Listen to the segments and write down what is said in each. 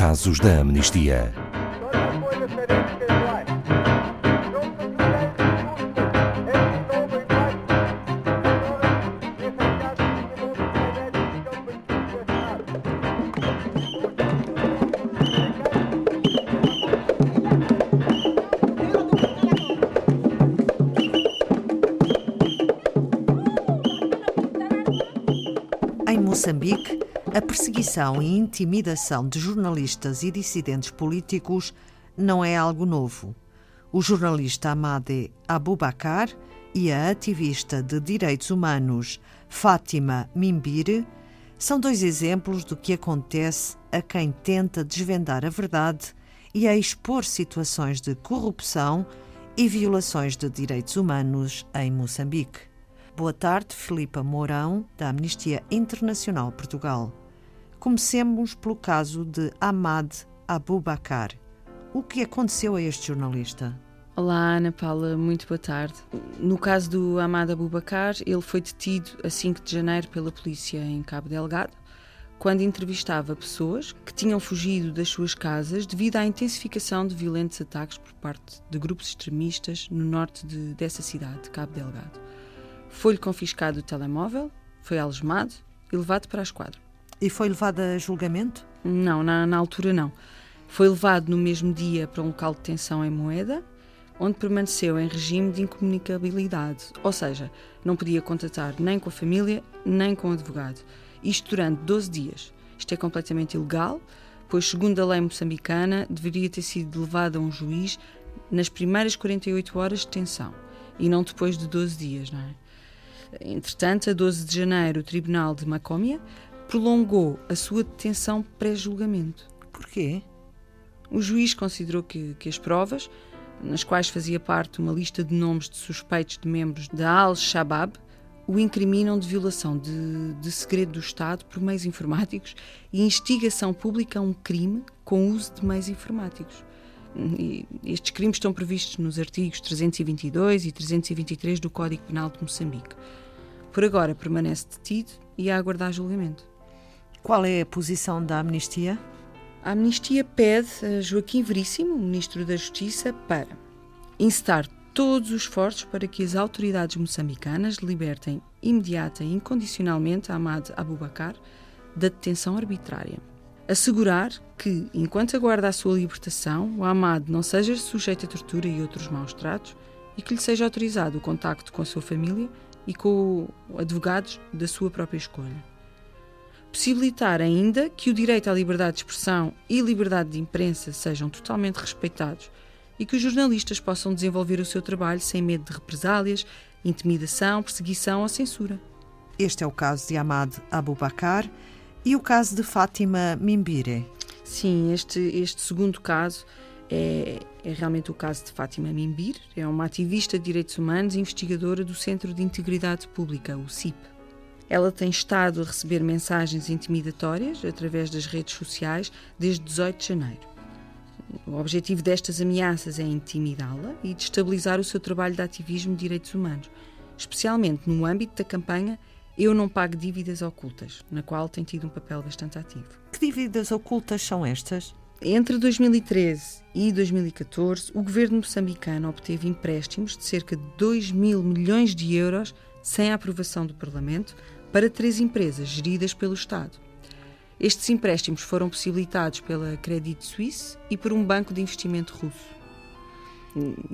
Casos da Amnistia. Em Moçambique, a perseguição e intimidação de jornalistas e dissidentes políticos não é algo novo. O jornalista Amade Abubakar e a ativista de direitos humanos Fátima Mimbire são dois exemplos do que acontece a quem tenta desvendar a verdade e a expor situações de corrupção e violações de direitos humanos em Moçambique. Boa tarde, Filipa Mourão, da Amnistia Internacional Portugal. Comecemos pelo caso de Ahmad Abubakar. O que aconteceu a este jornalista? Olá, Ana Paula, muito boa tarde. No caso do Ahmad Abubakar, ele foi detido a 5 de janeiro pela polícia em Cabo Delgado, quando entrevistava pessoas que tinham fugido das suas casas devido à intensificação de violentos ataques por parte de grupos extremistas no norte de, dessa cidade, de Cabo Delgado. Foi-lhe confiscado o telemóvel, foi algemado e levado para a esquadra. E foi levado a julgamento? Não, na, na altura não. Foi levado no mesmo dia para um local de detenção em Moeda, onde permaneceu em regime de incomunicabilidade, ou seja, não podia contatar nem com a família, nem com o advogado. Isto durante 12 dias. Isto é completamente ilegal, pois, segundo a lei moçambicana, deveria ter sido levado a um juiz nas primeiras 48 horas de detenção e não depois de 12 dias, não é? Entretanto, a 12 de janeiro, o Tribunal de Macómia prolongou a sua detenção pré-julgamento. Porquê? O juiz considerou que, que as provas, nas quais fazia parte uma lista de nomes de suspeitos de membros da Al-Shabaab, o incriminam de violação de, de, segredo do Estado por meios informáticos e instigação pública a um crime com uso de meios informáticos. E estes crimes estão previstos nos artigos 322 e 323 do Código Penal de Moçambique. Por agora permanece detido e a aguardar julgamento. Qual é a posição da Amnistia? A Amnistia pede a Joaquim Veríssimo, Ministro da Justiça, para incitar todos os esforços para que as autoridades moçambicanas libertem imediata e incondicionalmente Ahmad Abubakar da detenção arbitrária. Assegurar que, enquanto aguarda a sua libertação, o Ahmad não seja sujeito a tortura e outros maus tratos e que lhe seja autorizado o contacto com a sua família e com advogados da sua própria escolha. Possibilitar ainda que o direito à liberdade de expressão e liberdade de imprensa sejam totalmente respeitados e que os jornalistas possam desenvolver o seu trabalho sem medo de represálias, intimidação, perseguição ou censura. Este é o caso de Ahmad Abubakar e o caso de Fátima Mimbire. Sim, este, este segundo caso é, é, realmente o caso de Fátima Mimbir. É uma ativista de direitos humanos e investigadora do Centro de Integridade Pública, o CIP. Ela tem estado a receber mensagens intimidatórias através das redes sociais desde 18 de janeiro. O objetivo destas ameaças é intimidá-la e destabilizar o seu trabalho de ativismo de direitos humanos, especialmente no âmbito da campanha Eu Não Pago Dívidas Ocultas, na qual tem tido um papel bastante ativo. Que dívidas ocultas são estas? Entre 2013 e 2014, o governo moçambicano obteve empréstimos de cerca de 2 mil milhões de euros sem a aprovação do Parlamento para três empresas geridas pelo Estado. Estes empréstimos foram possibilitados pela Credit Suisse e por um banco de investimento russo.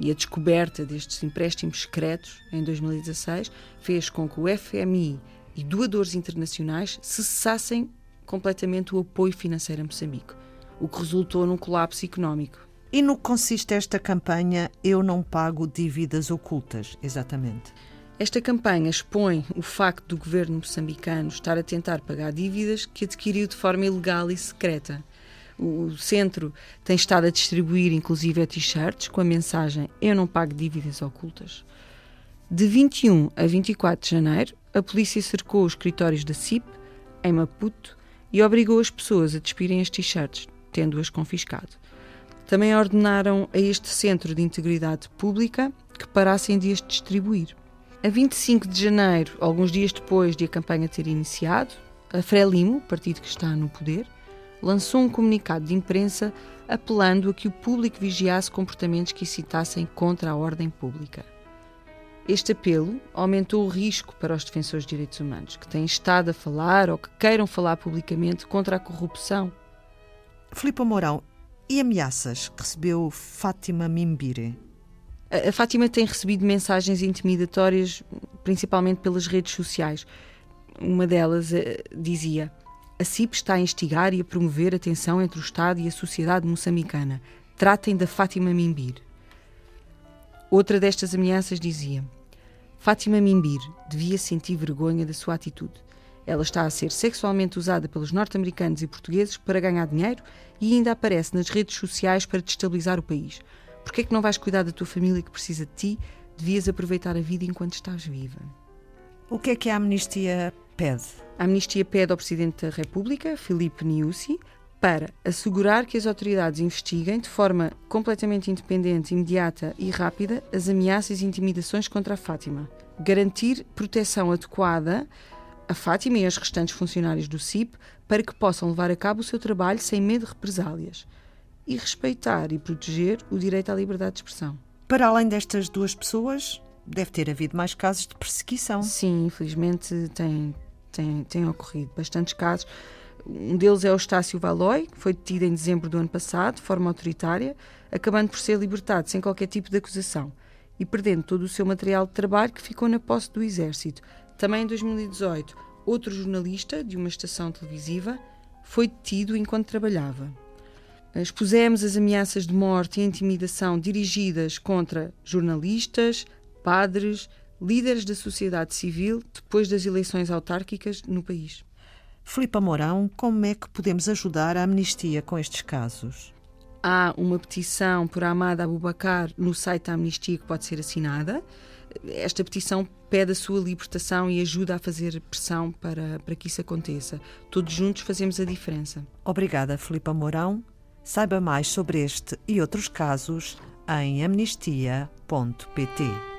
E a descoberta destes empréstimos secretos, em 2016, fez com que o FMI e doadores internacionais cessassem completamente o apoio financeiro a Moçambique, o que resultou num colapso económico. E no que consiste esta campanha Eu Não Pago Dívidas Ocultas, exatamente? Esta campanha expõe o facto do governo moçambicano estar a tentar pagar dívidas que adquiriu de forma ilegal e secreta. O centro tem estado a distribuir, inclusive, t-shirts com a mensagem Eu não pago dívidas ocultas. De 21 a 24 de janeiro, a polícia cercou os escritórios da CIP, em Maputo, e obrigou as pessoas a despirem as t-shirts, tendo-as confiscado. Também ordenaram a este centro de integridade pública que parassem de as distribuir. A 25 de janeiro, alguns dias depois de a campanha ter iniciado, a Frelimo, partido que está no poder, lançou um comunicado de imprensa apelando a que o público vigiasse comportamentos que incitassem contra a ordem pública. Este apelo aumentou o risco para os defensores de direitos humanos, que têm estado a falar ou que queiram falar publicamente contra a corrupção. Filipe Mourão, e ameaças que recebeu Fátima Mimbire? A Fátima tem recebido mensagens intimidatórias, principalmente pelas redes sociais. Uma delas uh, dizia: A CIP está a instigar e a promover a tensão entre o Estado e a sociedade moçambicana. Tratem da Fátima Mimbir. Outra destas ameaças dizia: Fátima Mimbir devia sentir vergonha da sua atitude. Ela está a ser sexualmente usada pelos norte-americanos e portugueses para ganhar dinheiro e ainda aparece nas redes sociais para destabilizar o país. Por que é que não vais cuidar da tua família que precisa de ti? Devias aproveitar a vida enquanto estás viva. O que é que a amnistia pede? A amnistia pede ao Presidente da República, Filipe Niusi, para assegurar que as autoridades investiguem de forma completamente independente, imediata e rápida as ameaças e intimidações contra a Fátima, garantir proteção adequada a Fátima e aos restantes funcionários do CIP para que possam levar a cabo o seu trabalho sem medo de represálias e respeitar e proteger o direito à liberdade de expressão. Para além destas duas pessoas, deve ter havido mais casos de perseguição. Sim, infelizmente tem, tem, tem ocorrido bastantes casos. Um deles é o Estácio Valoy, que foi detido em dezembro do ano passado, de forma autoritária, acabando por ser libertado sem qualquer tipo de acusação e perdendo todo o seu material de trabalho que ficou na posse do Exército, também em 2018, outro jornalista de uma estação televisiva foi detido enquanto trabalhava. Expusemos as ameaças de morte e intimidação dirigidas contra jornalistas, padres, líderes da sociedade civil depois das eleições autárquicas no país. Filipe Mourão, como é que podemos ajudar a amnistia com estes casos? Há uma petição por Amada Abubacar no site da Amnistia que pode ser assinada esta petição pede a sua libertação e ajuda a fazer pressão para, para que isso aconteça. Todos juntos fazemos a diferença. Obrigada, Filipa Mourão. Saiba mais sobre este e outros casos em amnistia.pt.